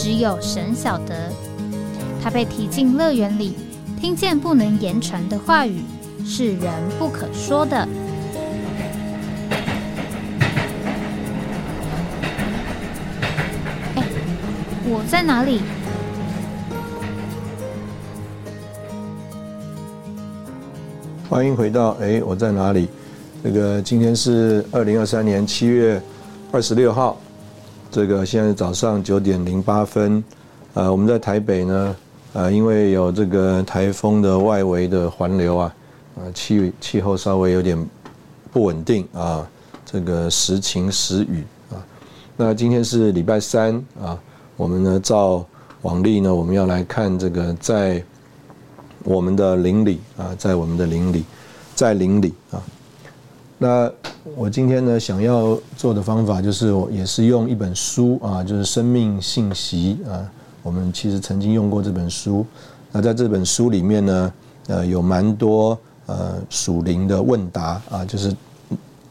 只有神晓得，他被提进乐园里，听见不能言传的话语，是人不可说的。哎，我在哪里？欢迎回到哎，我在哪里？这个今天是二零二三年七月二十六号。这个现在早上九点零八分，呃，我们在台北呢，呃，因为有这个台风的外围的环流啊，呃，气气候稍微有点不稳定啊，这个时晴时雨啊。那今天是礼拜三啊，我们呢照往例呢，我们要来看这个在我们的邻里啊，在我们的邻里，在邻里啊。那我今天呢，想要做的方法就是，我也是用一本书啊，就是《生命信息》啊。我们其实曾经用过这本书。那在这本书里面呢，呃，有蛮多呃属灵的问答啊，就是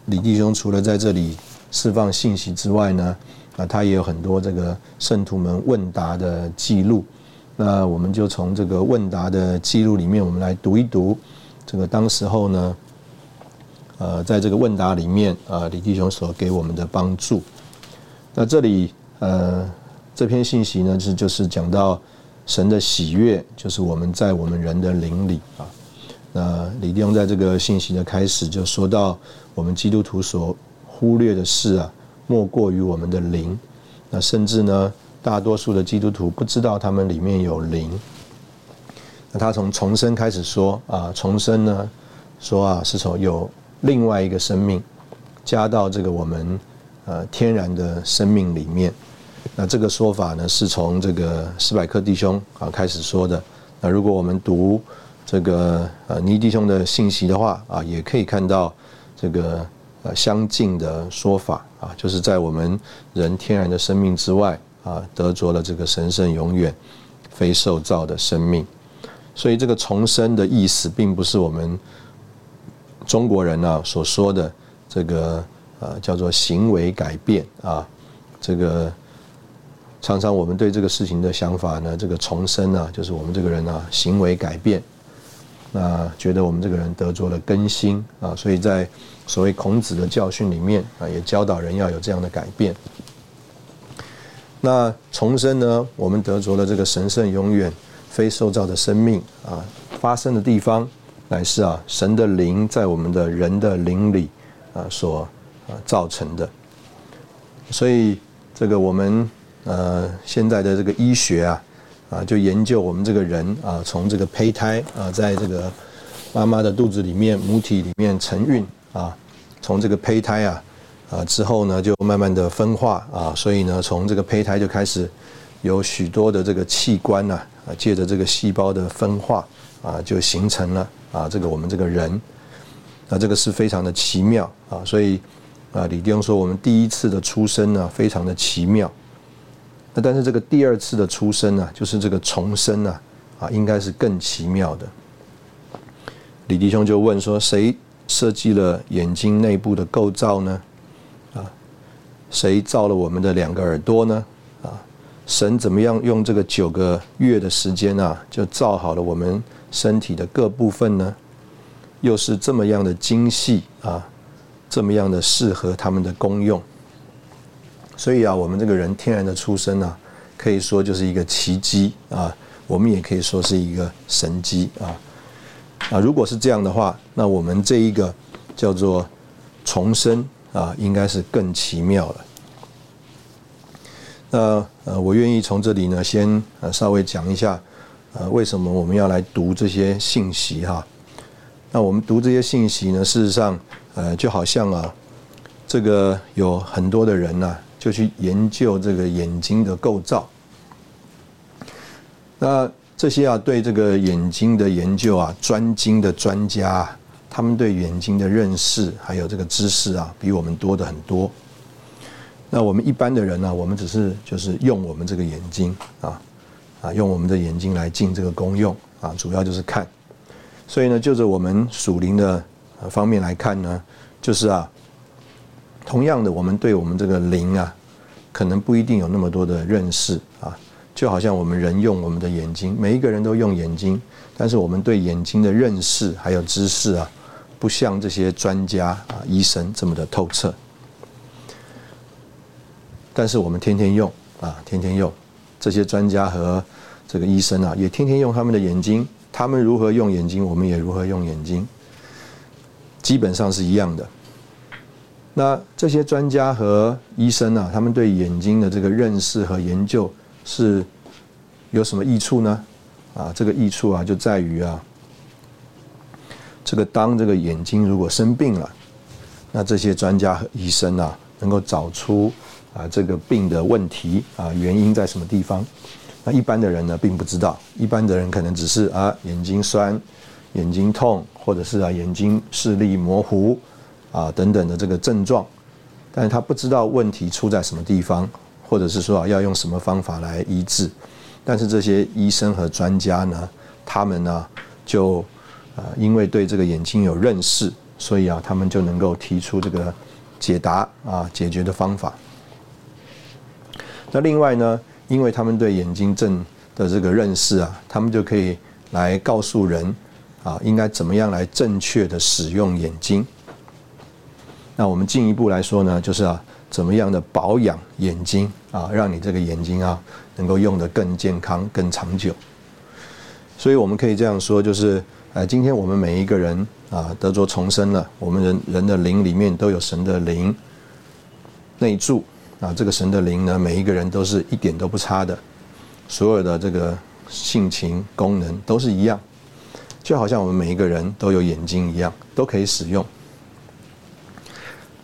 李弟兄除了在这里释放信息之外呢，啊，他也有很多这个圣徒们问答的记录。那我们就从这个问答的记录里面，我们来读一读这个当时候呢。呃，在这个问答里面，啊，李弟兄所给我们的帮助。那这里，呃，这篇信息呢是就是讲到神的喜悦，就是我们在我们人的灵里啊。那李弟兄在这个信息的开始就说到，我们基督徒所忽略的事啊，莫过于我们的灵。那甚至呢，大多数的基督徒不知道他们里面有灵。那他从重生开始说啊，重生呢，说啊是从有。另外一个生命加到这个我们呃天然的生命里面，那这个说法呢是从这个斯百克弟兄啊开始说的。那如果我们读这个呃尼弟兄的信息的话啊，也可以看到这个呃相近的说法啊，就是在我们人天然的生命之外啊，得着了这个神圣永远非受造的生命。所以这个重生的意思，并不是我们。中国人呢所说的这个呃叫做行为改变啊，这个常常我们对这个事情的想法呢，这个重生呢，就是我们这个人啊行为改变，那觉得我们这个人得着了更新啊，所以在所谓孔子的教训里面啊，也教导人要有这样的改变。那重生呢，我们得着了这个神圣永远非受造的生命啊，发生的地方。乃是啊，神的灵在我们的人的灵里啊所啊造成的，所以这个我们呃现在的这个医学啊啊就研究我们这个人啊从这个胚胎啊在这个妈妈的肚子里面母体里面承孕啊，从这个胚胎啊啊之后呢就慢慢的分化啊，所以呢从这个胚胎就开始有许多的这个器官呐啊借着这个细胞的分化啊就形成了。啊，这个我们这个人，那这个是非常的奇妙啊，所以啊，李弟兄说我们第一次的出生呢，非常的奇妙。那但是这个第二次的出生呢，就是这个重生呢，啊，应该是更奇妙的。李弟兄就问说，谁设计了眼睛内部的构造呢？啊，谁造了我们的两个耳朵呢？啊，神怎么样用这个九个月的时间啊，就造好了我们？身体的各部分呢，又是这么样的精细啊，这么样的适合他们的功用。所以啊，我们这个人天然的出生啊，可以说就是一个奇迹啊，我们也可以说是一个神迹啊。啊，如果是这样的话，那我们这一个叫做重生啊，应该是更奇妙了。那呃，我愿意从这里呢，先呃稍微讲一下。呃，为什么我们要来读这些信息哈？那我们读这些信息呢？事实上，呃，就好像啊，这个有很多的人呢，就去研究这个眼睛的构造。那这些啊，对这个眼睛的研究啊，专精的专家，他们对眼睛的认识还有这个知识啊，比我们多的很多。那我们一般的人呢，我们只是就是用我们这个眼睛啊，啊，用我们的眼睛来尽这个功用啊，主要就是看。所以呢，就着我们属灵的方面来看呢，就是啊，同样的，我们对我们这个灵啊，可能不一定有那么多的认识啊。就好像我们人用我们的眼睛，每一个人都用眼睛，但是我们对眼睛的认识还有知识啊，不像这些专家啊、医生这么的透彻。但是我们天天用啊，天天用，这些专家和这个医生啊，也天天用他们的眼睛。他们如何用眼睛，我们也如何用眼睛，基本上是一样的。那这些专家和医生啊，他们对眼睛的这个认识和研究。是有什么益处呢？啊，这个益处啊，就在于啊，这个当这个眼睛如果生病了，那这些专家和医生啊，能够找出啊这个病的问题啊原因在什么地方。那一般的人呢，并不知道，一般的人可能只是啊眼睛酸、眼睛痛，或者是啊眼睛视力模糊啊等等的这个症状，但是他不知道问题出在什么地方。或者是说啊，要用什么方法来医治？但是这些医生和专家呢，他们呢，就啊，因为对这个眼睛有认识，所以啊，他们就能够提出这个解答啊，解决的方法。那另外呢，因为他们对眼睛症的这个认识啊，他们就可以来告诉人啊，应该怎么样来正确的使用眼睛。那我们进一步来说呢，就是啊。怎么样的保养眼睛啊，让你这个眼睛啊能够用得更健康、更长久。所以我们可以这样说，就是呃，今天我们每一个人啊得着重生了，我们人人的灵里面都有神的灵内住啊。这个神的灵呢，每一个人都是一点都不差的，所有的这个性情功能都是一样，就好像我们每一个人都有眼睛一样，都可以使用。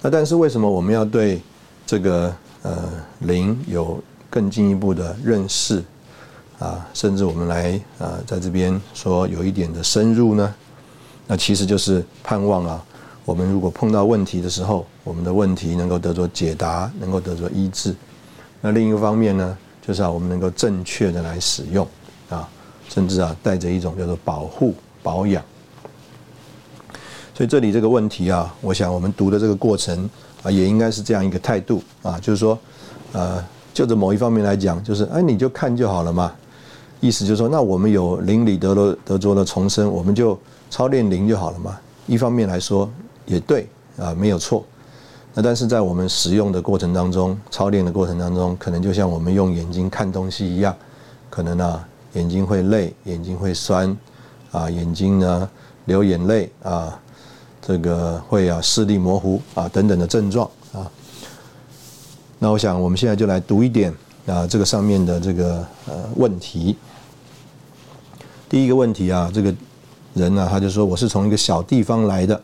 那但是为什么我们要对？这个呃灵有更进一步的认识啊，甚至我们来啊在这边说有一点的深入呢，那其实就是盼望啊，我们如果碰到问题的时候，我们的问题能够得到解答，能够得到医治。那另一个方面呢，就是啊我们能够正确的来使用啊，甚至啊带着一种叫做保护保养。所以这里这个问题啊，我想我们读的这个过程。啊，也应该是这样一个态度啊，就是说，呃，就着某一方面来讲，就是哎，你就看就好了嘛。意思就是说，那我们有灵里得了得着了重生，我们就操练灵就好了嘛。一方面来说也对啊，没有错。那但是在我们使用的过程当中，操练的过程当中，可能就像我们用眼睛看东西一样，可能啊眼睛会累，眼睛会酸，啊眼睛呢流眼泪啊。这个会啊视力模糊啊等等的症状啊，那我想我们现在就来读一点啊这个上面的这个呃问题。第一个问题啊，这个人呢他就说我是从一个小地方来的，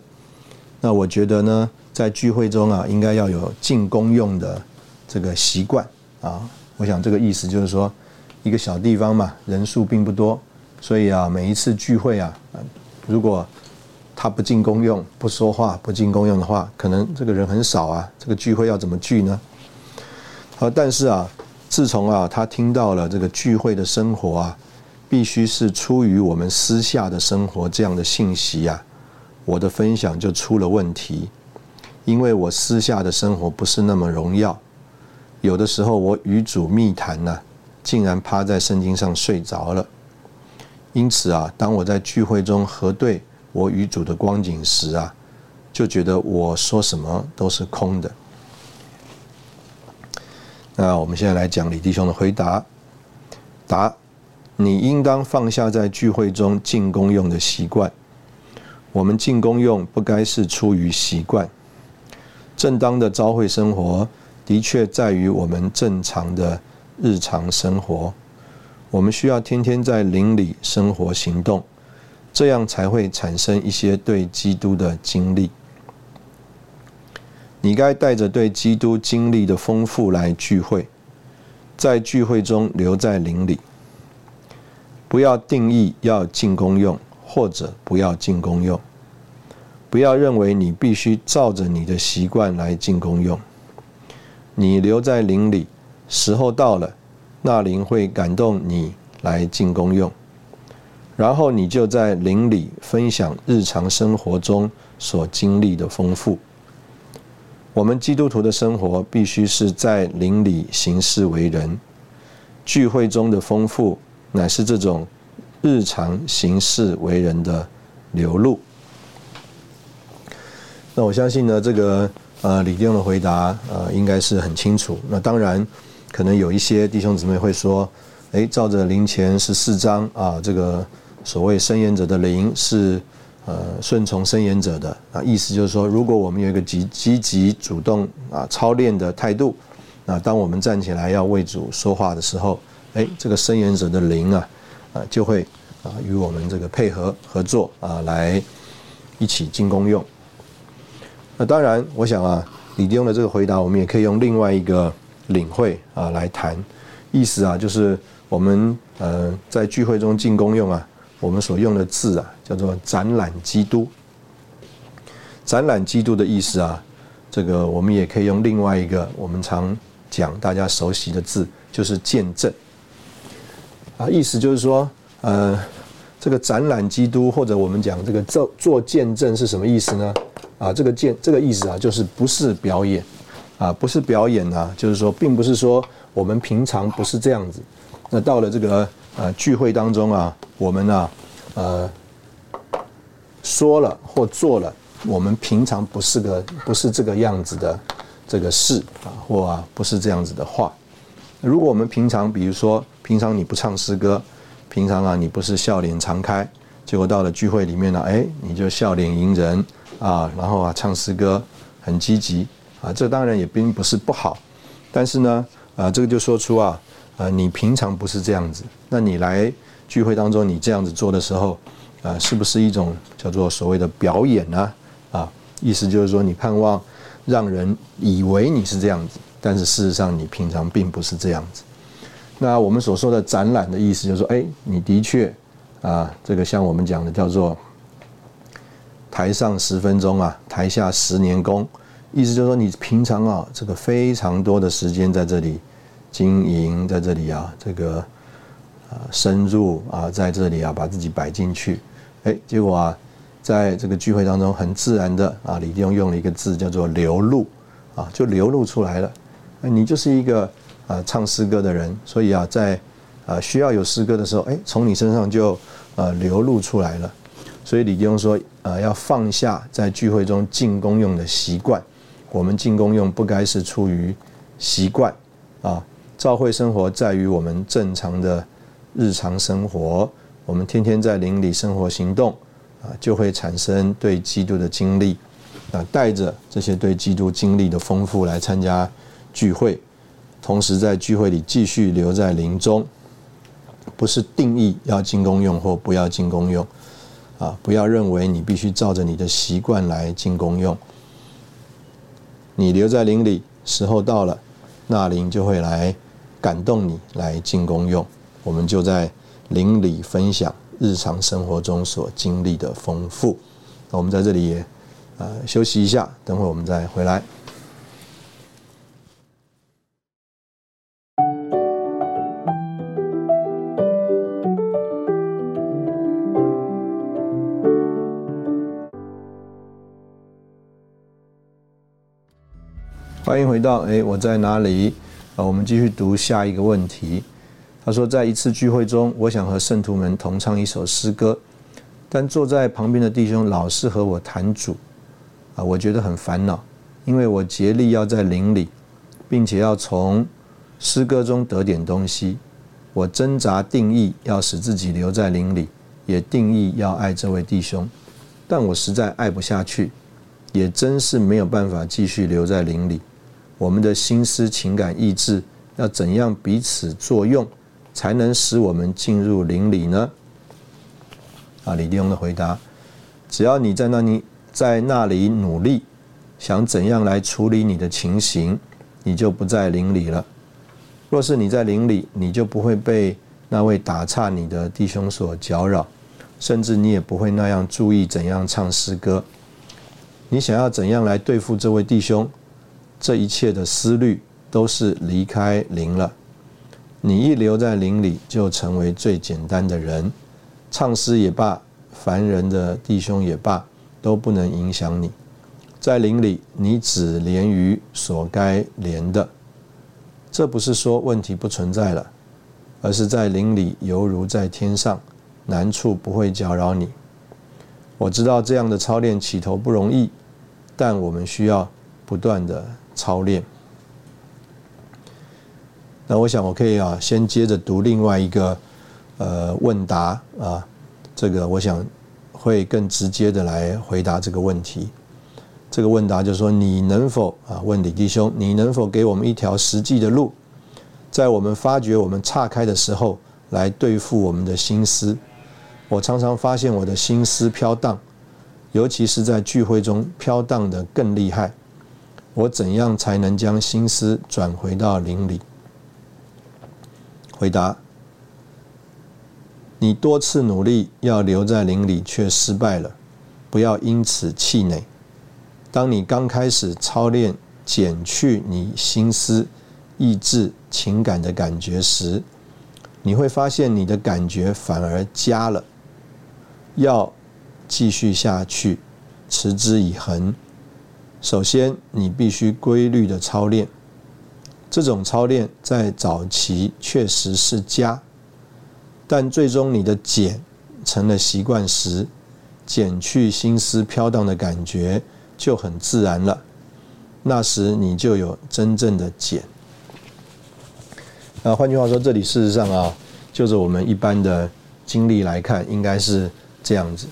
那我觉得呢在聚会中啊应该要有进公用的这个习惯啊，我想这个意思就是说一个小地方嘛人数并不多，所以啊每一次聚会啊如果他不进公用，不说话，不进公用的话，可能这个人很少啊。这个聚会要怎么聚呢？好，但是啊，自从啊他听到了这个聚会的生活啊，必须是出于我们私下的生活这样的信息啊，我的分享就出了问题，因为我私下的生活不是那么荣耀，有的时候我与主密谈呢，竟然趴在圣经上睡着了。因此啊，当我在聚会中核对。我与主的光景时啊，就觉得我说什么都是空的。那我们现在来讲李弟兄的回答：答，你应当放下在聚会中进攻用的习惯。我们进攻用不该是出于习惯，正当的朝会生活的确在于我们正常的日常生活。我们需要天天在灵里生活行动。这样才会产生一些对基督的经历。你该带着对基督经历的丰富来聚会，在聚会中留在灵里。不要定义要进公用或者不要进公用，不要认为你必须照着你的习惯来进公用。你留在林里，时候到了，那灵会感动你来进公用，然后你就在林里分享日常生活中所经历的丰富。我们基督徒的生活必须是在灵里行事为人，聚会中的丰富乃是这种日常行事为人的流露。那我相信呢，这个。呃，李弟兄的回答呃应该是很清楚。那当然，可能有一些弟兄姊妹会说，哎，照着灵前十四章啊，这个所谓伸言者的灵是呃顺从伸言者的啊，意思就是说，如果我们有一个积积极主动啊操练的态度，那当我们站起来要为主说话的时候，哎，这个伸言者的灵啊啊就会啊与我们这个配合合作啊来一起进攻用。那当然，我想啊，李弟兄的这个回答，我们也可以用另外一个领会啊来谈，意思啊，就是我们呃在聚会中进攻用啊，我们所用的字啊，叫做展览基督。展览基督的意思啊，这个我们也可以用另外一个我们常讲大家熟悉的字，就是见证。啊，意思就是说，呃，这个展览基督，或者我们讲这个做做见证是什么意思呢？啊，这个见这个意思啊，就是不是表演，啊，不是表演啊，就是说，并不是说我们平常不是这样子，那到了这个呃聚会当中啊，我们呢，呃，说了或做了，我们平常不是个不是这个样子的这个事啊，或啊不是这样子的话。如果我们平常，比如说平常你不唱诗歌，平常啊你不是笑脸常开，结果到了聚会里面呢，哎，你就笑脸迎人。啊，然后啊，唱诗歌很积极啊，这当然也并不是不好，但是呢，啊，这个就说出啊，呃，你平常不是这样子，那你来聚会当中你这样子做的时候，啊，是不是一种叫做所谓的表演呢？啊，意思就是说你盼望让人以为你是这样子，但是事实上你平常并不是这样子。那我们所说的展览的意思就是说，哎，你的确啊，这个像我们讲的叫做。台上十分钟啊，台下十年功，意思就是说你平常啊，这个非常多的时间在这里经营，在这里啊，这个啊深入啊，在这里啊把自己摆进去，哎，结果啊，在这个聚会当中很自然的啊，李弟兄用了一个字叫做流露啊，就流露出来了。你就是一个啊唱诗歌的人，所以啊，在啊需要有诗歌的时候，哎，从你身上就呃流露出来了。所以李弟兄说，呃，要放下在聚会中进攻用的习惯。我们进攻用不该是出于习惯啊。教会生活在于我们正常的日常生活，我们天天在邻里生活行动啊，就会产生对基督的经历啊。带着这些对基督经历的丰富来参加聚会，同时在聚会里继续留在林中，不是定义要进攻用或不要进攻用。啊，不要认为你必须照着你的习惯来进功用。你留在林里，时候到了，那灵就会来感动你来进功用。我们就在林里分享日常生活中所经历的丰富。我们在这里也呃休息一下，等会我们再回来。欢迎回到哎，我在哪里？啊，我们继续读下一个问题。他说，在一次聚会中，我想和圣徒们同唱一首诗歌，但坐在旁边的弟兄老是和我谈主，啊，我觉得很烦恼，因为我竭力要在灵里，并且要从诗歌中得点东西。我挣扎定义要使自己留在灵里，也定义要爱这位弟兄，但我实在爱不下去，也真是没有办法继续留在灵里。我们的心思、情感、意志要怎样彼此作用，才能使我们进入灵里呢？啊，李弟兄的回答：只要你在那里，在那里努力，想怎样来处理你的情形，你就不在灵里了。若是你在灵里，你就不会被那位打岔你的弟兄所搅扰，甚至你也不会那样注意怎样唱诗歌。你想要怎样来对付这位弟兄？这一切的思虑都是离开灵了。你一留在灵里，就成为最简单的人。唱诗也罢，凡人的弟兄也罢，都不能影响你。在灵里，你只连于所该连的。这不是说问题不存在了，而是在灵里犹如在天上，难处不会搅扰你。我知道这样的操练起头不容易，但我们需要不断的操练。那我想我可以啊，先接着读另外一个呃问答啊，这个我想会更直接的来回答这个问题。这个问答就是说，你能否啊问李弟兄，你能否给我们一条实际的路，在我们发觉我们岔开的时候，来对付我们的心思？我常常发现我的心思飘荡，尤其是在聚会中飘荡的更厉害。我怎样才能将心思转回到灵里？回答：你多次努力要留在林里，却失败了，不要因此气馁。当你刚开始操练减去你心思、意志、情感的感觉时，你会发现你的感觉反而加了。要继续下去，持之以恒。首先，你必须规律的操练。这种操练在早期确实是加，但最终你的减成了习惯时，减去心思飘荡的感觉就很自然了。那时你就有真正的减。那换句话说，这里事实上啊，就是我们一般的经历来看，应该是这样子。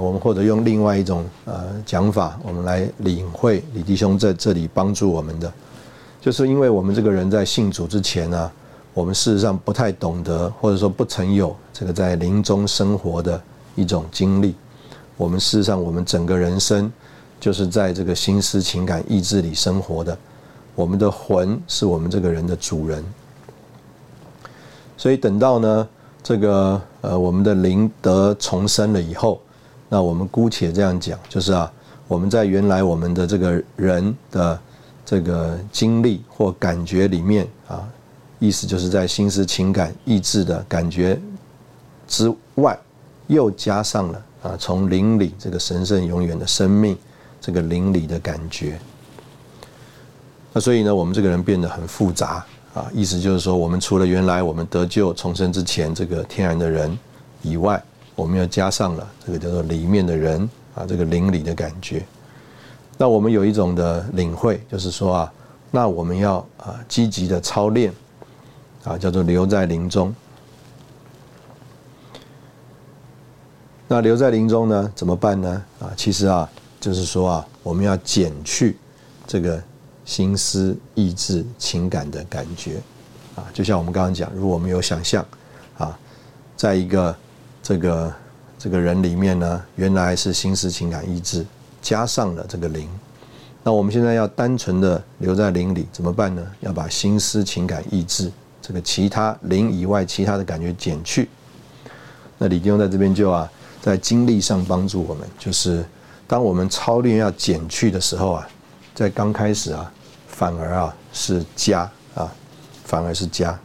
我们或者用另外一种呃讲法，我们来领会李弟兄在这里帮助我们的。就是因为我们这个人在信主之前呢，我们事实上不太懂得，或者说不曾有这个在灵中生活的一种经历。我们事实上，我们整个人生就是在这个心思、情感、意志里生活的。我们的魂是我们这个人的主人。所以等到呢，这个呃，我们的灵得重生了以后，那我们姑且这样讲，就是啊，我们在原来我们的这个人的。这个经历或感觉里面啊，意思就是在心思、情感、意志的感觉之外，又加上了啊，从灵里这个神圣永远的生命，这个灵里的感觉。那所以呢，我们这个人变得很复杂啊，意思就是说，我们除了原来我们得救重生之前这个天然的人以外，我们又加上了这个叫做里面的人啊，这个邻里的感觉。那我们有一种的领会，就是说啊，那我们要啊积极的操练，啊叫做留在林中。那留在林中呢，怎么办呢？啊，其实啊，就是说啊，我们要减去这个心思、意志、情感的感觉，啊，就像我们刚刚讲，如果我们有想象，啊，在一个这个这个人里面呢，原来是心思、情感、意志。加上了这个灵，那我们现在要单纯的留在灵里怎么办呢？要把心思、情感、意志这个其他灵以外其他的感觉减去。那李弟兄在这边就啊，在经历上帮助我们，就是当我们操练要减去的时候啊，在刚开始啊，反而啊是加啊，反而是加。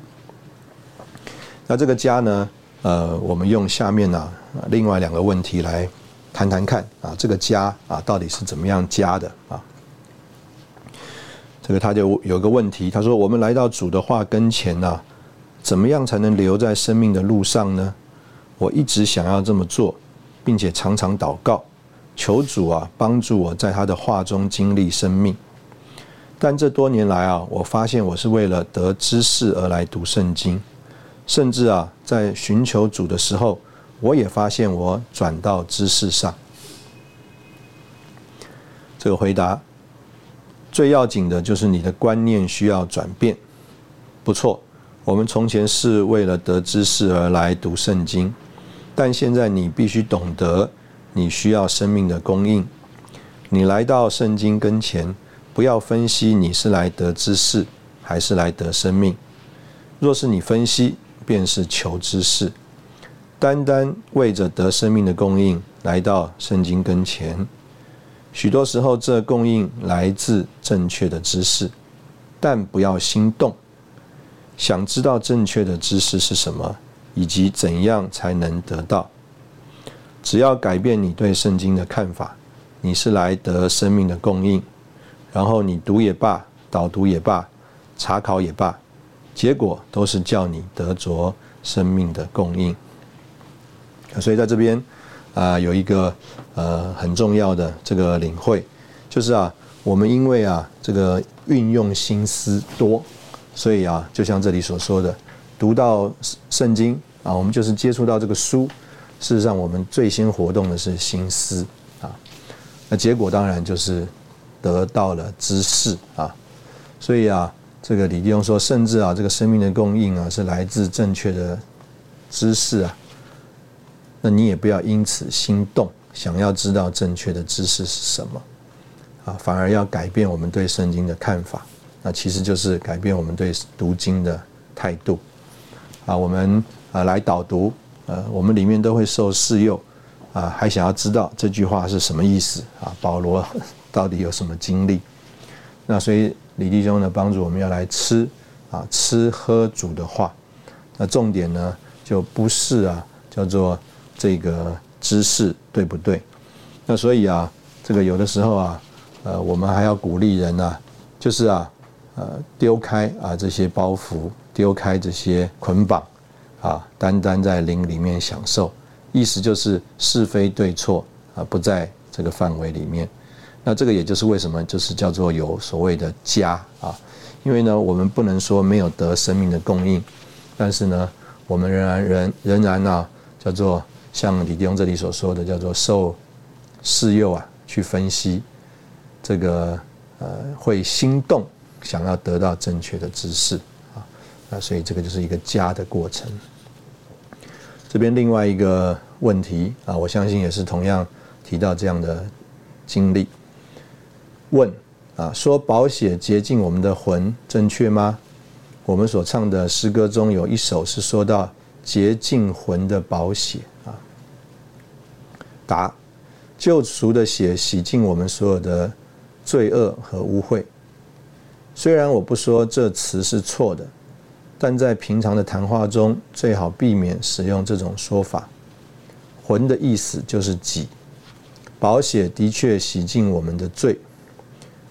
那这个加呢，呃，我们用下面呢另外两个问题来。谈谈看啊，这个加啊到底是怎么样加的啊？这个他就有个问题，他说：“我们来到主的话跟前呢，怎么样才能留在生命的路上呢？我一直想要这么做，并且常常祷告，求主啊帮助我在他的话中经历生命。但这多年来啊，我发现我是为了得知识而来读圣经，甚至啊在寻求主的时候。”我也发现，我转到知识上。这个回答最要紧的就是你的观念需要转变。不错，我们从前是为了得知识而来读圣经，但现在你必须懂得，你需要生命的供应。你来到圣经跟前，不要分析你是来得知识还是来得生命。若是你分析，便是求知识，单单为着得生命的供应来到圣经跟前。许多时候，这供应来自正确的知识，但不要心动。想知道正确的知识是什么，以及怎样才能得到？只要改变你对圣经的看法，你是来得生命的供应。然后你读也罢，导读也罢，查考也罢，结果都是叫你得着生命的供应。所以在这边啊，有一个呃很重要的这个领会，就是啊，我们因为啊这个运用心思多，所以啊，就像这里所说的，读到圣经啊，我们就是接触到这个书，事实上我们最先活动的是心思啊，那结果当然就是。得到了知识啊，所以啊，这个李弟兄说，甚至啊，这个生命的供应啊，是来自正确的知识啊。那你也不要因此心动，想要知道正确的知识是什么啊，反而要改变我们对圣经的看法。那其实就是改变我们对读经的态度啊。我们啊来导读，呃，我们里面都会受试诱啊，还想要知道这句话是什么意思啊？保罗。到底有什么经历？那所以李弟兄呢，帮助我们要来吃啊，吃喝主的话。那重点呢，就不是啊，叫做这个知识对不对？那所以啊，这个有的时候啊，呃，我们还要鼓励人啊，就是啊，呃，丢开啊这些包袱，丢开这些捆绑啊，单单在灵里面享受。意思就是是非对错啊，不在这个范围里面。那这个也就是为什么就是叫做有所谓的家啊，因为呢，我们不能说没有得生命的供应，但是呢，我们仍然仍仍然呢，叫做像李弟兄这里所说的，叫做受试诱啊，去分析这个呃会心动，想要得到正确的知识啊，那所以这个就是一个家的过程。这边另外一个问题啊，我相信也是同样提到这样的经历。问啊，说宝血洁净我们的魂，正确吗？我们所唱的诗歌中有一首是说到洁净魂的宝血啊。答：救赎的血洗净我们所有的罪恶和污秽。虽然我不说这词是错的，但在平常的谈话中最好避免使用这种说法。魂的意思就是己，宝血的确洗净我们的罪。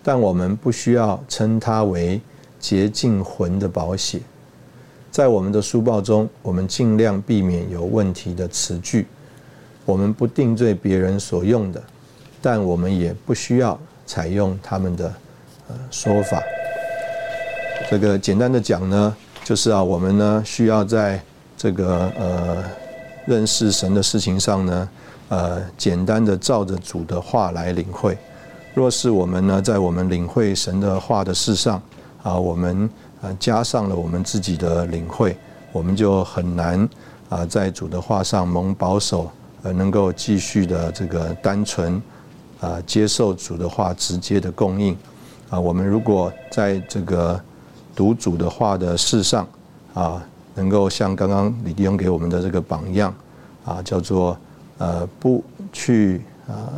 但我们不需要称它为洁净魂的保险。在我们的书报中，我们尽量避免有问题的词句。我们不定罪别人所用的，但我们也不需要采用他们的呃说法。这个简单的讲呢，就是啊，我们呢需要在这个呃认识神的事情上呢，呃，简单的照着主的话来领会。若是我们呢，在我们领会神的话的事上，啊，我们啊加上了我们自己的领会，我们就很难啊在主的话上蒙保守，而能够继续的这个单纯啊接受主的话直接的供应。啊，我们如果在这个读主的话的事上，啊，能够像刚刚李弟兄给我们的这个榜样，啊，叫做呃不去啊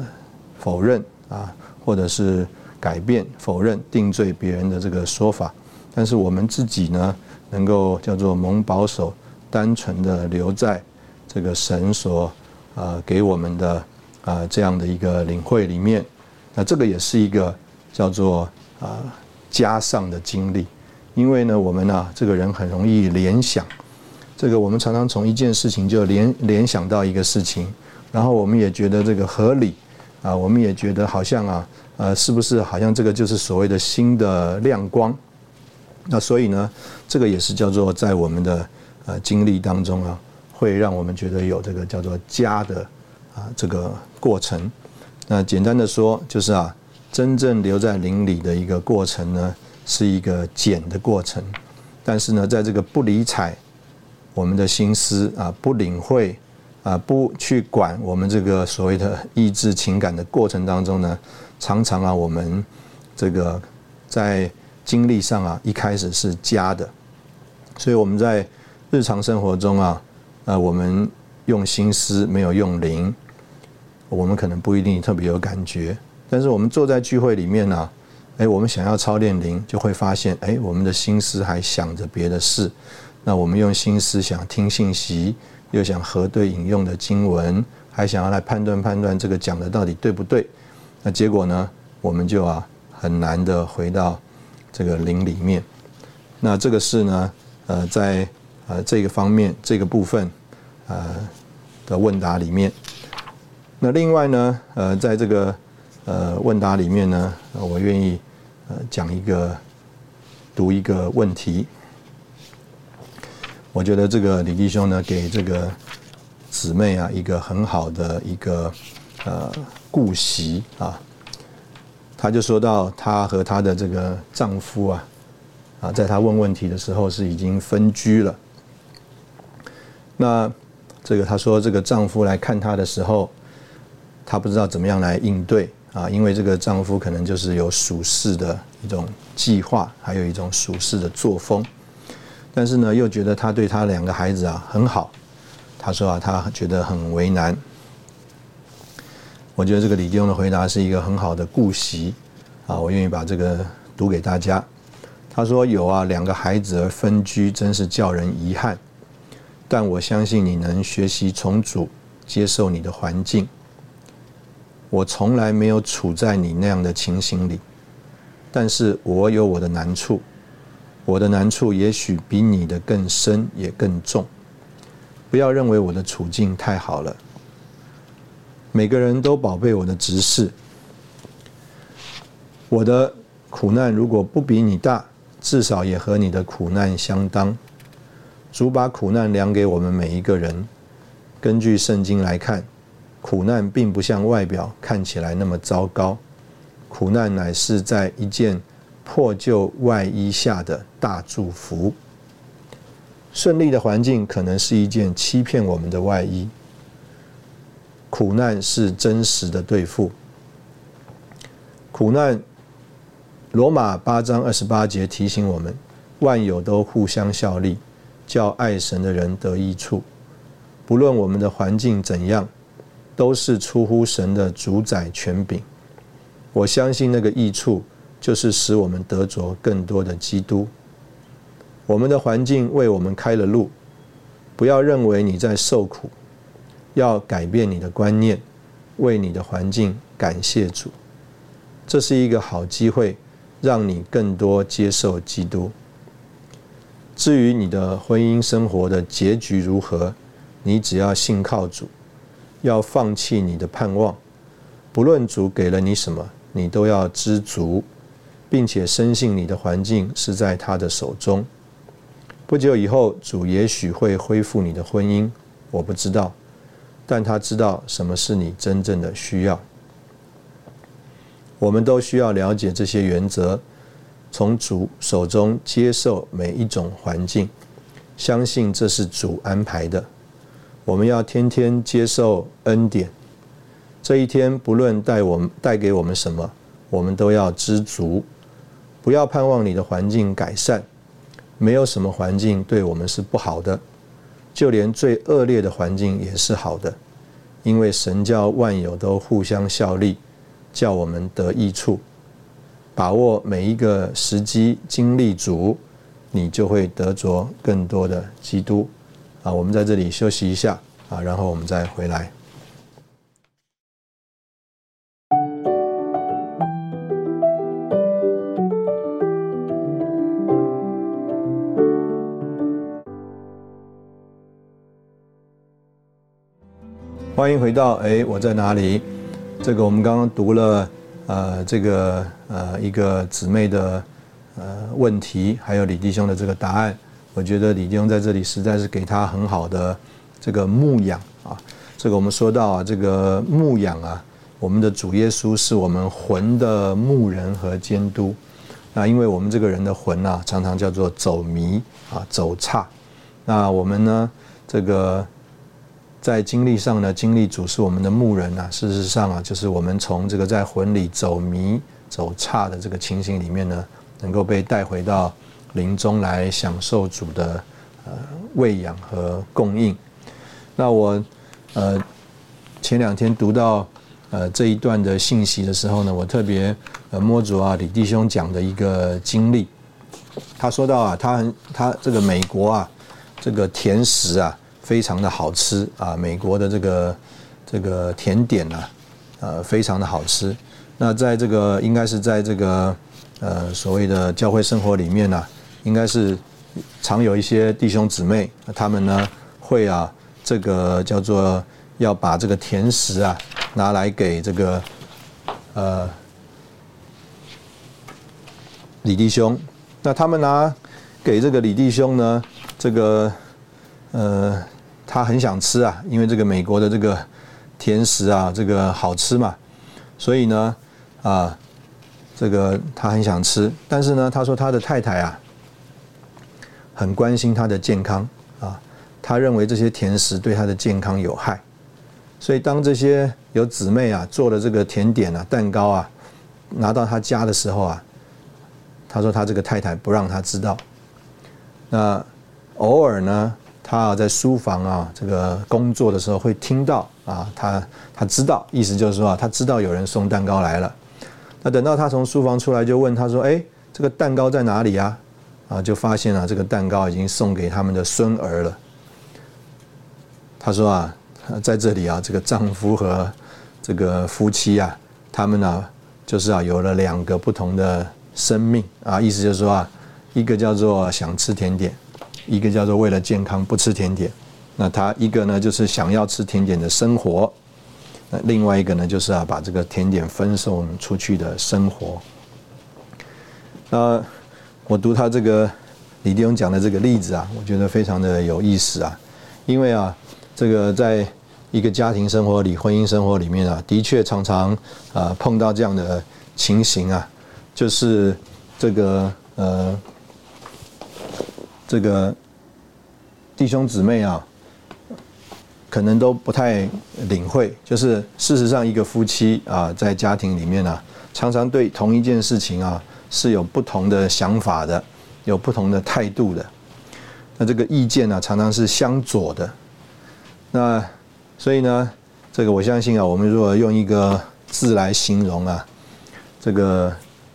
否认啊。或者是改变、否认、定罪别人的这个说法，但是我们自己呢，能够叫做蒙保守，单纯的留在这个神所啊给我们的啊这样的一个领会里面，那这个也是一个叫做啊加上的经历，因为呢，我们呢这个人很容易联想，这个我们常常从一件事情就联联想到一个事情，然后我们也觉得这个合理。啊，我们也觉得好像啊，呃，是不是好像这个就是所谓的新的亮光？那所以呢，这个也是叫做在我们的呃经历当中啊，会让我们觉得有这个叫做加的啊这个过程。那简单的说，就是啊，真正留在灵里的一个过程呢，是一个减的过程。但是呢，在这个不理睬我们的心思啊，不领会。啊，不去管我们这个所谓的抑制情感的过程当中呢，常常啊，我们这个在经历上啊，一开始是加的，所以我们在日常生活中啊，呃，我们用心思没有用灵，我们可能不一定特别有感觉。但是我们坐在聚会里面呢，哎，我们想要操练灵，就会发现，哎，我们的心思还想着别的事。那我们用心思想听信息，又想核对引用的经文，还想要来判断判断这个讲的到底对不对。那结果呢，我们就啊很难的回到这个灵里面。那这个是呢，呃，在呃这个方面这个部分呃的问答里面。那另外呢，呃，在这个呃问答里面呢，我愿意呃讲一个读一个问题。我觉得这个李弟兄呢，给这个姊妹啊一个很好的一个呃顾习啊。他就说到，她和她的这个丈夫啊，啊，在她问问题的时候是已经分居了。那这个她说，这个丈夫来看她的时候，她不知道怎么样来应对啊，因为这个丈夫可能就是有属世的一种计划，还有一种属世的作风。但是呢，又觉得他对他两个孩子啊很好。他说啊，他觉得很为难。我觉得这个李弟兄的回答是一个很好的顾习啊，我愿意把这个读给大家。他说有啊，两个孩子而分居，真是叫人遗憾。但我相信你能学习重组，接受你的环境。我从来没有处在你那样的情形里，但是我有我的难处。我的难处也许比你的更深也更重，不要认为我的处境太好了。每个人都宝贝我的执事，我的苦难如果不比你大，至少也和你的苦难相当。主把苦难量给我们每一个人。根据圣经来看，苦难并不像外表看起来那么糟糕，苦难乃是在一件。破旧外衣下的大祝福，顺利的环境可能是一件欺骗我们的外衣。苦难是真实的对付。苦难，罗马八章二十八节提醒我们：万有都互相效力，叫爱神的人得益处。不论我们的环境怎样，都是出乎神的主宰权柄。我相信那个益处。就是使我们得着更多的基督。我们的环境为我们开了路，不要认为你在受苦，要改变你的观念，为你的环境感谢主。这是一个好机会，让你更多接受基督。至于你的婚姻生活的结局如何，你只要信靠主，要放弃你的盼望，不论主给了你什么，你都要知足。并且深信你的环境是在他的手中。不久以后，主也许会恢复你的婚姻，我不知道，但他知道什么是你真正的需要。我们都需要了解这些原则，从主手中接受每一种环境，相信这是主安排的。我们要天天接受恩典。这一天不论带我们带给我们什么，我们都要知足。不要盼望你的环境改善，没有什么环境对我们是不好的，就连最恶劣的环境也是好的，因为神教万有都互相效力，叫我们得益处。把握每一个时机，经历足，你就会得着更多的基督。啊，我们在这里休息一下啊，然后我们再回来。欢迎回到哎，我在哪里？这个我们刚刚读了呃，这个呃一个姊妹的呃问题，还有李弟兄的这个答案。我觉得李弟兄在这里实在是给他很好的这个牧养啊。这个我们说到啊，这个牧养啊，我们的主耶稣是我们魂的牧人和监督。那因为我们这个人的魂啊，常常叫做走迷啊，走差。那我们呢，这个。在经历上呢，经历主是我们的牧人啊。事实上啊，就是我们从这个在魂里走迷、走差的这个情形里面呢，能够被带回到林中来享受主的呃喂养和供应。那我呃前两天读到呃这一段的信息的时候呢，我特别呃摸着啊李弟兄讲的一个经历，他说到啊，他很他这个美国啊这个甜食啊非常的好吃啊，美国的这个这个甜点啊呃非常的好吃。那在这个应该是在这个呃所谓的教会生活里面呢，应该是常有一些弟兄姊妹，他们呢会啊这个叫做要把这个甜食啊拿来给这个呃李弟兄，那他们拿给这个李弟兄呢，这个呃他很想吃啊，因为这个美国的这个甜食啊这个好吃嘛，所以呢。啊，这个他很想吃，但是呢，他说他的太太啊，很关心他的健康啊，他认为这些甜食对他的健康有害，所以当这些有姊妹啊做的这个甜点啊、蛋糕啊拿到他家的时候啊，他说他这个太太不让他知道，那偶尔呢，他在书房啊这个工作的时候会听到啊，他他知道，意思就是说啊，他知道有人送蛋糕来了。那等到他从书房出来，就问他说：“哎，这个蛋糕在哪里呀？”啊，就发现啊，这个蛋糕已经送给他们的孙儿了。他说啊，在这里啊，这个丈夫和这个夫妻啊，他们呢，就是啊，有了两个不同的生命啊，意思就是说啊，一个叫做想吃甜点，一个叫做为了健康不吃甜点。那他一个呢，就是想要吃甜点的生活。那另外一个呢，就是啊，把这个甜点分送出去的生活。那我读他这个李弟兄讲的这个例子啊，我觉得非常的有意思啊，因为啊，这个在一个家庭生活里、婚姻生活里面啊，的确常常啊碰到这样的情形啊，就是这个呃，这个弟兄姊妹啊。可能都不太领会，就是事实上，一个夫妻啊，在家庭里面呢，常常对同一件事情啊是有不同的想法的，有不同的态度的。那这个意见呢，常常是相左的。那所以呢，这个我相信啊，我们如果用一个字来形容啊，这个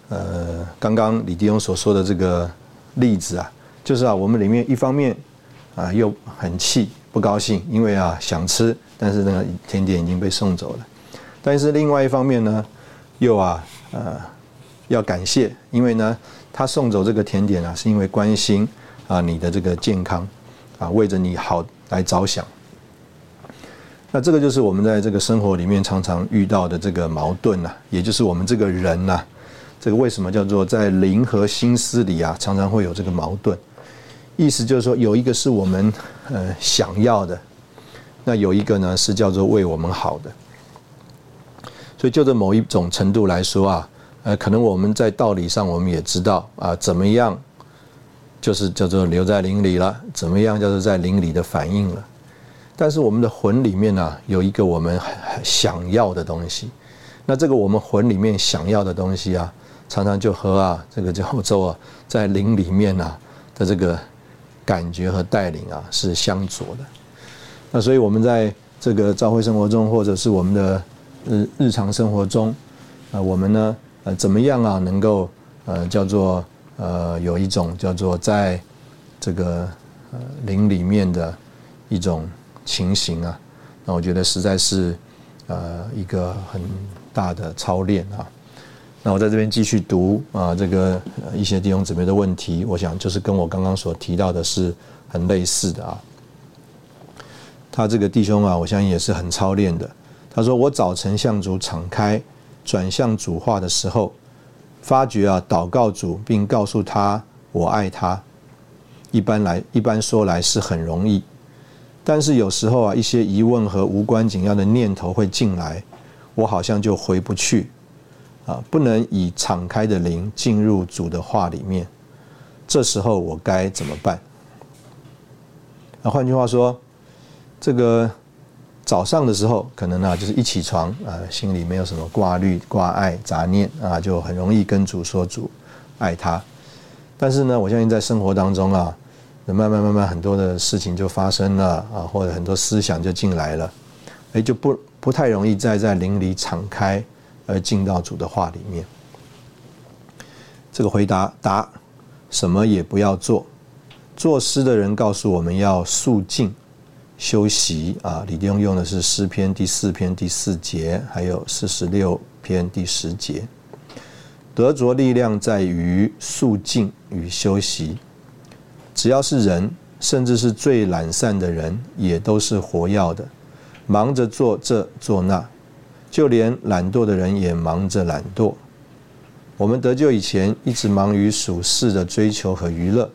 呃，刚刚李迪翁所说的这个例子啊，就是啊，我们里面一方面啊又很气。不高兴，因为啊想吃，但是那个甜点已经被送走了。但是另外一方面呢，又啊呃要感谢，因为呢他送走这个甜点啊，是因为关心啊你的这个健康啊，为着你好来着想。那这个就是我们在这个生活里面常常遇到的这个矛盾呐，也就是我们这个人呐，这个为什么叫做在灵和心思里啊，常常会有这个矛盾。意思就是说，有一个是我们呃想要的，那有一个呢是叫做为我们好的。所以就这某一种程度来说啊，呃，可能我们在道理上我们也知道啊，怎么样就是叫做留在灵里了，怎么样叫做在灵里的反应了。但是我们的魂里面呢，有一个我们想要的东西，那这个我们魂里面想要的东西啊，常常就和啊这个叫做啊在灵里面啊的这个。感觉和带领啊是相左的，那所以我们在这个教会生活中，或者是我们的日日常生活中，啊，我们呢，呃，怎么样啊，能够呃叫做呃有一种叫做在这个呃灵里面的一种情形啊，那我觉得实在是呃一个很大的操练啊。那我在这边继续读啊，这个一些弟兄姊妹的问题，我想就是跟我刚刚所提到的是很类似的啊。他这个弟兄啊，我相信也是很操练的。他说：“我早晨向主敞开，转向主话的时候，发觉啊，祷告主并告诉他我爱他，一般来一般说来是很容易，但是有时候啊，一些疑问和无关紧要的念头会进来，我好像就回不去。”啊，不能以敞开的灵进入主的话里面，这时候我该怎么办？那换句话说，这个早上的时候，可能呢就是一起床啊，心里没有什么挂虑、挂碍、杂念啊，就很容易跟主说主爱他。但是呢，我相信在生活当中啊，慢慢慢慢很多的事情就发生了啊，或者很多思想就进来了，哎，就不不太容易再在灵里敞开，而进到主的话里面。这个回答答，什么也不要做。作诗的人告诉我们要肃静、休息啊。李弟兄用的是诗篇第四篇第四节，还有四十六篇第十节。得着力量在于肃静与休息。只要是人，甚至是最懒散的人，也都是活要的，忙着做这做那。就连懒惰的人也忙着懒惰。我们得救以前，一直忙于属世的追求和娱乐；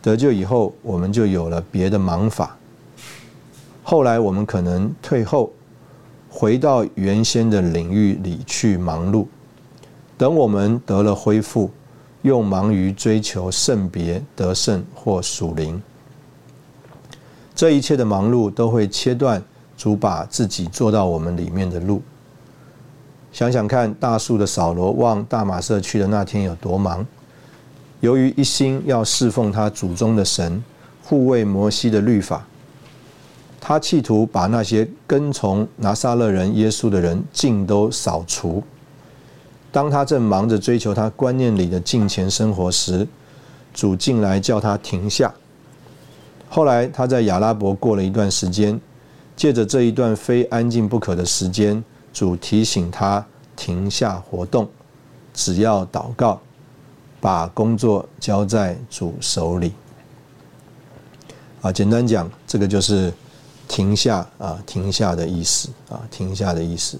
得救以后，我们就有了别的忙法。后来，我们可能退后，回到原先的领域里去忙碌。等我们得了恢复。又忙于追求圣别得胜或属灵，这一切的忙碌都会切断主把自己做到我们里面的路。想想看，大树的扫罗往大马色去的那天有多忙？由于一心要侍奉他祖宗的神，护卫摩西的律法，他企图把那些跟从拿撒勒人耶稣的人尽都扫除。当他正忙着追求他观念里的金钱生活时，主进来叫他停下。后来他在亚拉伯过了一段时间，借着这一段非安静不可的时间，主提醒他停下活动，只要祷告，把工作交在主手里。啊，简单讲，这个就是停下啊，停下的意思啊，停下的意思。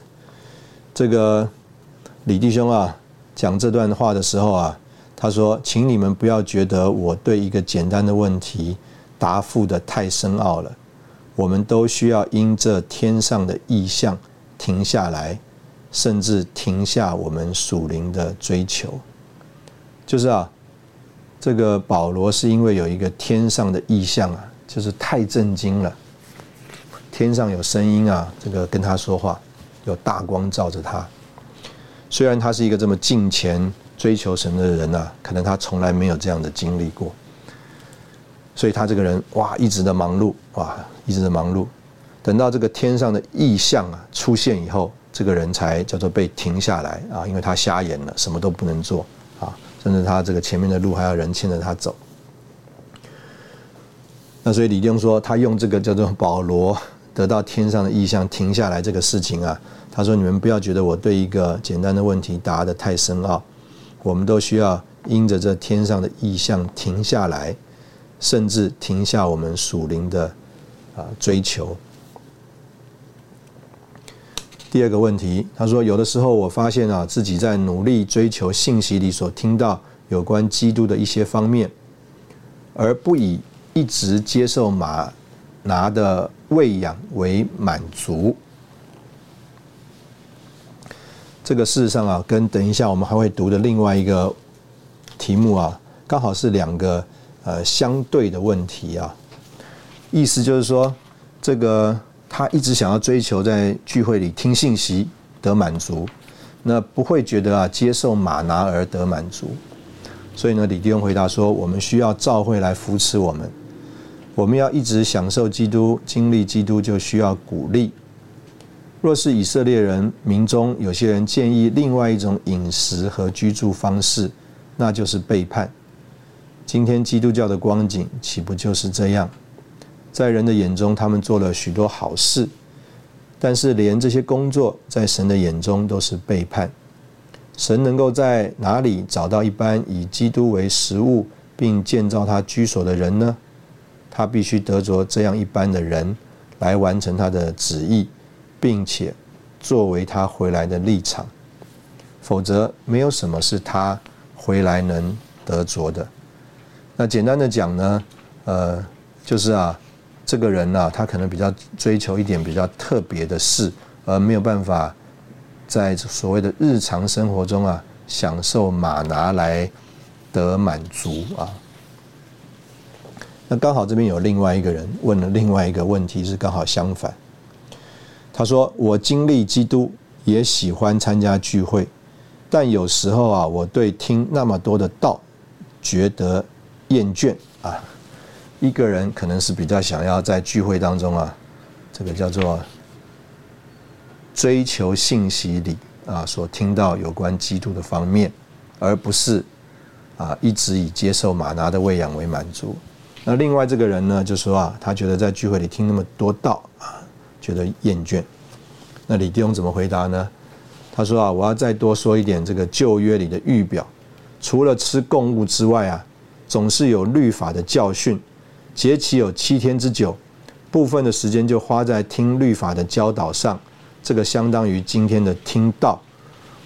这个。李弟兄啊，讲这段话的时候啊，他说：“请你们不要觉得我对一个简单的问题答复的太深奥了。我们都需要因这天上的意象停下来，甚至停下我们属灵的追求。就是啊，这个保罗是因为有一个天上的意象啊，就是太震惊了。天上有声音啊，这个跟他说话，有大光照着他。”虽然他是一个这么敬虔、追求神的人呐，可能他从来没有这样的经历过，所以他这个人哇，一直的忙碌，哇，一直在忙碌。等到这个天上的异象啊出现以后，这个人才叫做被停下来啊，因为他瞎眼了，什么都不能做啊，甚至他这个前面的路还要人牵着他走。那所以李丁说，他用这个叫做保罗得到天上的意象停下来这个事情啊。他说：“你们不要觉得我对一个简单的问题答得太深奥，我们都需要因着这天上的意象停下来，甚至停下我们属灵的啊追求。”第二个问题，他说：“有的时候我发现啊，自己在努力追求信息里所听到有关基督的一些方面，而不以一直接受马拿的喂养为满足。”这个事实上啊，跟等一下我们还会读的另外一个题目啊，刚好是两个呃相对的问题啊。意思就是说，这个他一直想要追求在聚会里听信息得满足，那不会觉得啊接受马拿而得满足。所以呢，李弟兄回答说，我们需要召会来扶持我们，我们要一直享受基督、经历基督，就需要鼓励。若是以色列人民中有些人建议另外一种饮食和居住方式，那就是背叛。今天基督教的光景岂不就是这样？在人的眼中，他们做了许多好事，但是连这些工作在神的眼中都是背叛。神能够在哪里找到一般以基督为食物并建造他居所的人呢？他必须得着这样一般的人来完成他的旨意。并且作为他回来的立场，否则没有什么是他回来能得着的。那简单的讲呢，呃，就是啊，这个人呢，他可能比较追求一点比较特别的事，而没有办法在所谓的日常生活中啊，享受马拿来得满足啊。那刚好这边有另外一个人问了另外一个问题，是刚好相反。他说：“我经历基督，也喜欢参加聚会，但有时候啊，我对听那么多的道觉得厌倦啊。一个人可能是比较想要在聚会当中啊，这个叫做追求信息里啊所听到有关基督的方面，而不是啊一直以接受马拿的喂养为满足。那另外这个人呢，就说啊，他觉得在聚会里听那么多道啊，觉得厌倦。那李弟兄怎么回答呢？他说啊，我要再多说一点这个旧约里的预表，除了吃供物之外啊，总是有律法的教训，节期有七天之久，部分的时间就花在听律法的教导上，这个相当于今天的听道。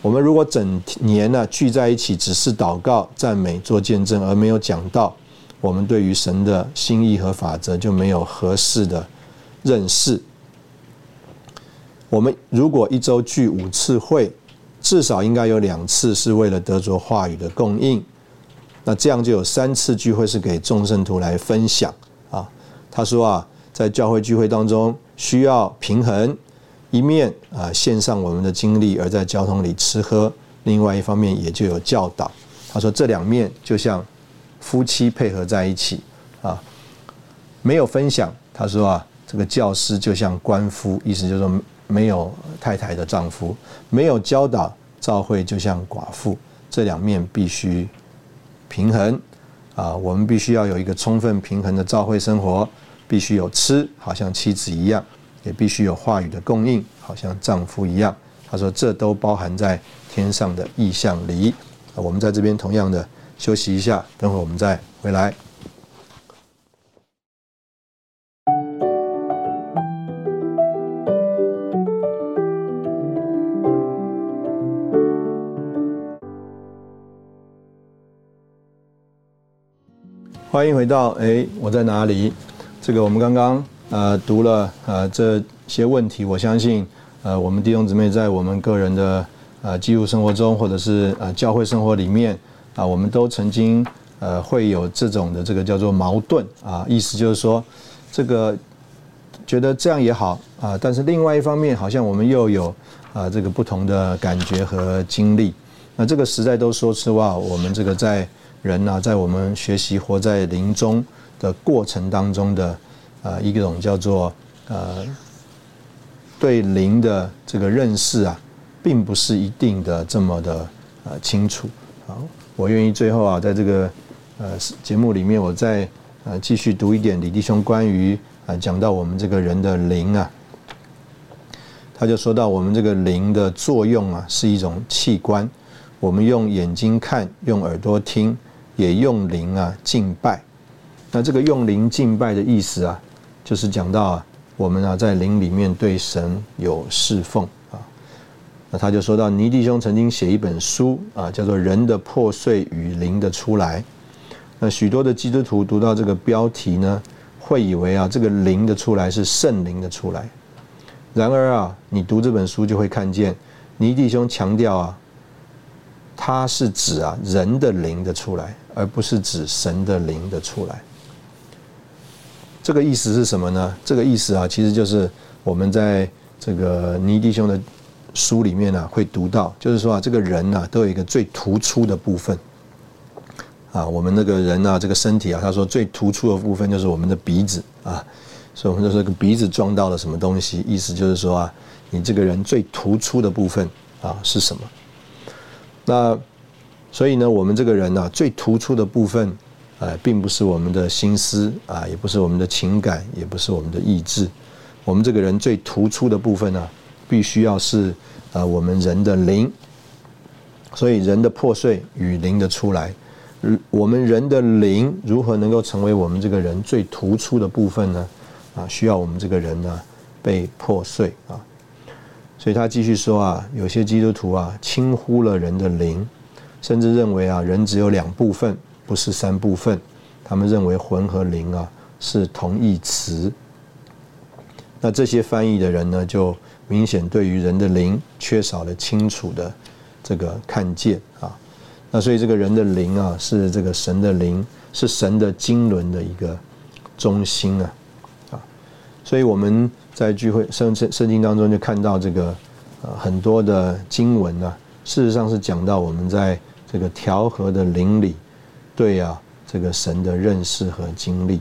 我们如果整年呢聚在一起，只是祷告、赞美、做见证，而没有讲道。我们对于神的心意和法则就没有合适的认识。我们如果一周聚五次会，至少应该有两次是为了得着话语的供应。那这样就有三次聚会是给众圣徒来分享啊。他说啊，在教会聚会当中需要平衡，一面啊献上我们的精力，而在交通里吃喝；另外一方面也就有教导。他说这两面就像。夫妻配合在一起啊，没有分享。他说啊，这个教师就像官夫，意思就是说没有太太的丈夫，没有教导教会就像寡妇，这两面必须平衡啊。我们必须要有一个充分平衡的教会生活，必须有吃，好像妻子一样，也必须有话语的供应，好像丈夫一样。他说这都包含在天上的意象里。我们在这边同样的。休息一下，等会我们再回来。欢迎回到哎，我在哪里？这个我们刚刚呃读了呃这些问题，我相信呃我们弟兄姊妹在我们个人的呃基督生活中，或者是呃教会生活里面。啊，我们都曾经呃会有这种的这个叫做矛盾啊，意思就是说，这个觉得这样也好啊，但是另外一方面好像我们又有啊这个不同的感觉和经历。那这个实在都说实话，我们这个在人呐，在我们学习活在灵中的过程当中的呃一种叫做呃对灵的这个认识啊，并不是一定的这么的呃清楚啊。我愿意最后啊，在这个呃节目里面，我再呃继续读一点李弟兄关于啊讲到我们这个人的灵啊，他就说到我们这个灵的作用啊是一种器官，我们用眼睛看，用耳朵听，也用灵啊敬拜。那这个用灵敬拜的意思啊，就是讲到啊我们啊在灵里面对神有侍奉啊。那他就说到，尼弟兄曾经写一本书啊，叫做《人的破碎与灵的出来》。那许多的基督徒读到这个标题呢，会以为啊，这个灵的出来是圣灵的出来。然而啊，你读这本书就会看见，尼弟兄强调啊，他是指啊人的灵的出来，而不是指神的灵的出来。这个意思是什么呢？这个意思啊，其实就是我们在这个尼弟兄的。书里面呢会读到，就是说啊，这个人呢都有一个最突出的部分，啊，我们那个人呢这个身体啊，他说最突出的部分就是我们的鼻子啊，所以我们就说个鼻子撞到了什么东西，意思就是说啊，你这个人最突出的部分啊是什么？那所以呢，我们这个人呢最突出的部分，呃，并不是我们的心思啊，也不是我们的情感，也不是我们的意志，我们这个人最突出的部分呢。必须要是呃我们人的灵，所以人的破碎与灵的出来，我们人的灵如何能够成为我们这个人最突出的部分呢？啊，需要我们这个人呢被破碎啊。所以他继续说啊，有些基督徒啊轻忽了人的灵，甚至认为啊人只有两部分，不是三部分。他们认为魂和灵啊是同义词。那这些翻译的人呢就。明显对于人的灵缺少了清楚的这个看见啊，那所以这个人的灵啊是这个神的灵，是神的经纶的一个中心啊啊，所以我们在聚会圣圣圣经当中就看到这个呃很多的经文啊，事实上是讲到我们在这个调和的灵里对啊这个神的认识和经历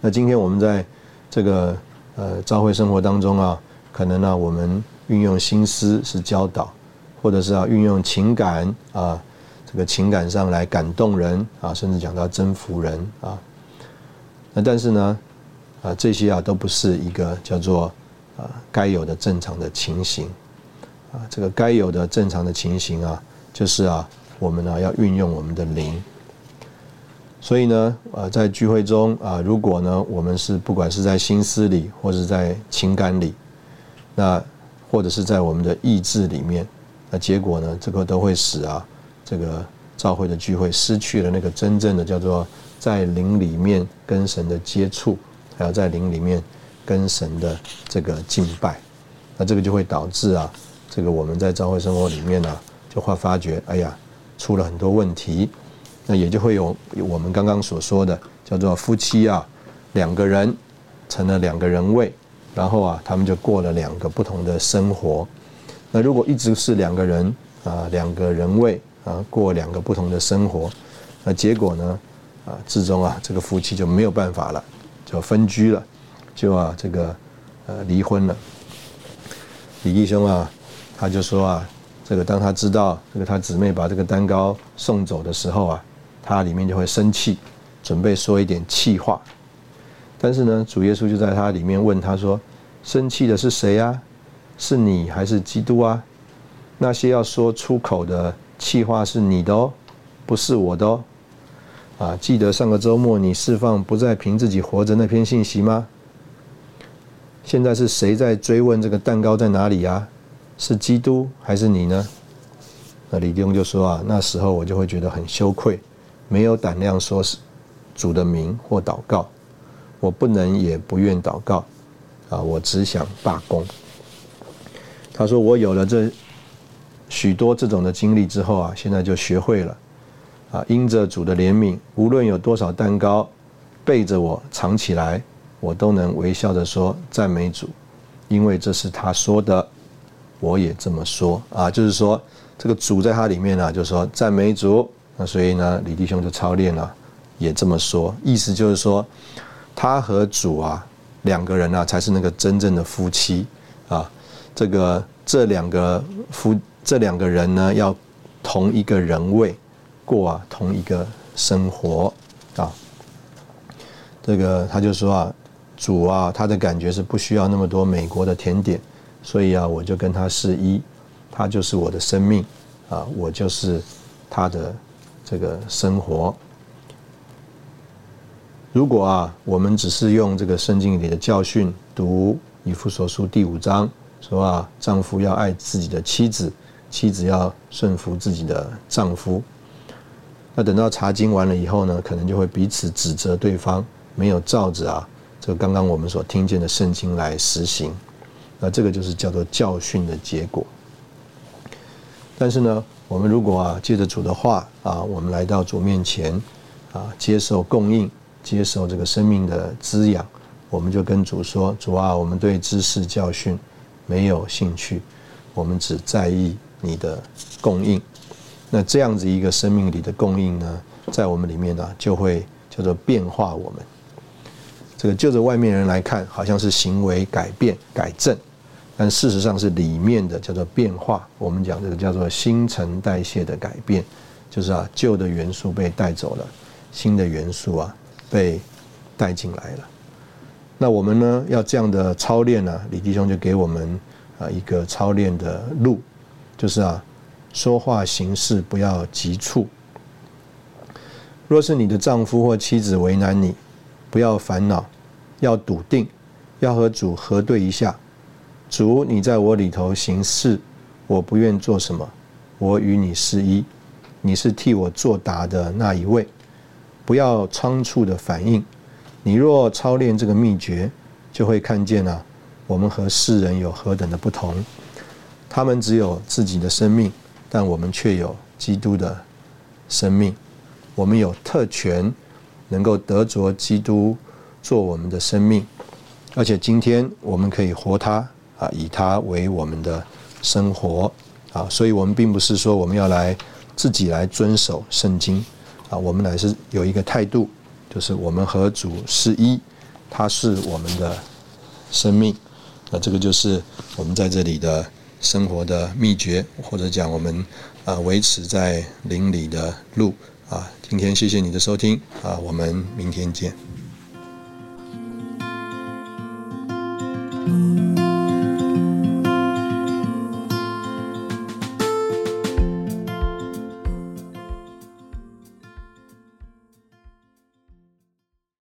那今天我们在这个呃教会生活当中啊，可能呢我们运用心思是教导，或者是啊运用情感啊，这个情感上来感动人啊，甚至讲到征服人啊。那但是呢，啊这些啊都不是一个叫做啊该有的正常的情形啊，这个该有的正常的情形啊，就是啊我们呢要运用我们的灵。所以呢，呃，在聚会中啊，如果呢，我们是不管是在心思里，或者在情感里，那或者是在我们的意志里面，那结果呢，这个都会使啊，这个教会的聚会失去了那个真正的叫做在灵里面跟神的接触，还有在灵里面跟神的这个敬拜，那这个就会导致啊，这个我们在教会生活里面呢，就会发觉，哎呀，出了很多问题。那也就会有我们刚刚所说的叫做夫妻啊，两个人成了两个人位，然后啊，他们就过了两个不同的生活。那如果一直是两个人啊，两个人位啊，过两个不同的生活，那结果呢啊，最终啊，这个夫妻就没有办法了，就分居了，就啊，这个呃离婚了。李弟兄啊，他就说啊，这个当他知道这个他姊妹把这个蛋糕送走的时候啊。他里面就会生气，准备说一点气话，但是呢，主耶稣就在他里面问他说：“生气的是谁呀？是你还是基督啊？那些要说出口的气话是你的哦，不是我的哦。啊，记得上个周末你释放不再凭自己活着那篇信息吗？现在是谁在追问这个蛋糕在哪里呀？是基督还是你呢？那李弟兄就说啊，那时候我就会觉得很羞愧。”没有胆量说是主的名或祷告，我不能也不愿祷告，啊，我只想罢工。他说我有了这许多这种的经历之后啊，现在就学会了，啊，因着主的怜悯，无论有多少蛋糕背着我藏起来，我都能微笑着说赞美主，因为这是他说的，我也这么说啊，就是说这个主在他里面呢，就是说赞美主。那所以呢，李弟兄就操练了，也这么说，意思就是说，他和主啊两个人啊才是那个真正的夫妻啊。这个这两个夫这两个人呢，要同一个人位过啊同一个生活啊。这个他就说啊，主啊，他的感觉是不需要那么多美国的甜点，所以啊，我就跟他是一，他就是我的生命啊，我就是他的。这个生活，如果啊，我们只是用这个圣经里的教训读以弗所书第五章，说啊，丈夫要爱自己的妻子，妻子要顺服自己的丈夫。那等到查经完了以后呢，可能就会彼此指责对方没有照着啊，这刚刚我们所听见的圣经来实行。那这个就是叫做教训的结果。但是呢？我们如果啊，借着主的话啊，我们来到主面前啊，接受供应，接受这个生命的滋养，我们就跟主说：主啊，我们对知识教训没有兴趣，我们只在意你的供应。那这样子一个生命里的供应呢，在我们里面呢，就会叫做变化我们。这个就着外面人来看，好像是行为改变、改正。但事实上是里面的叫做变化，我们讲这个叫做新陈代谢的改变，就是啊旧的元素被带走了，新的元素啊被带进来了。那我们呢要这样的操练呢，李弟兄就给我们啊一个操练的路，就是啊说话行事不要急促。若是你的丈夫或妻子为难你，不要烦恼，要笃定，要和主核对一下。主，你在我里头行事，我不愿做什么，我与你是一，你是替我作答的那一位，不要仓促的反应。你若操练这个秘诀，就会看见啊，我们和世人有何等的不同。他们只有自己的生命，但我们却有基督的生命。我们有特权，能够得着基督做我们的生命，而且今天我们可以活他。啊，以它为我们的生活啊，所以我们并不是说我们要来自己来遵守圣经啊，我们乃是有一个态度，就是我们和主是一他是我们的生命。那这个就是我们在这里的生活的秘诀，或者讲我们啊维持在灵里的路啊。今天谢谢你的收听啊，我们明天见。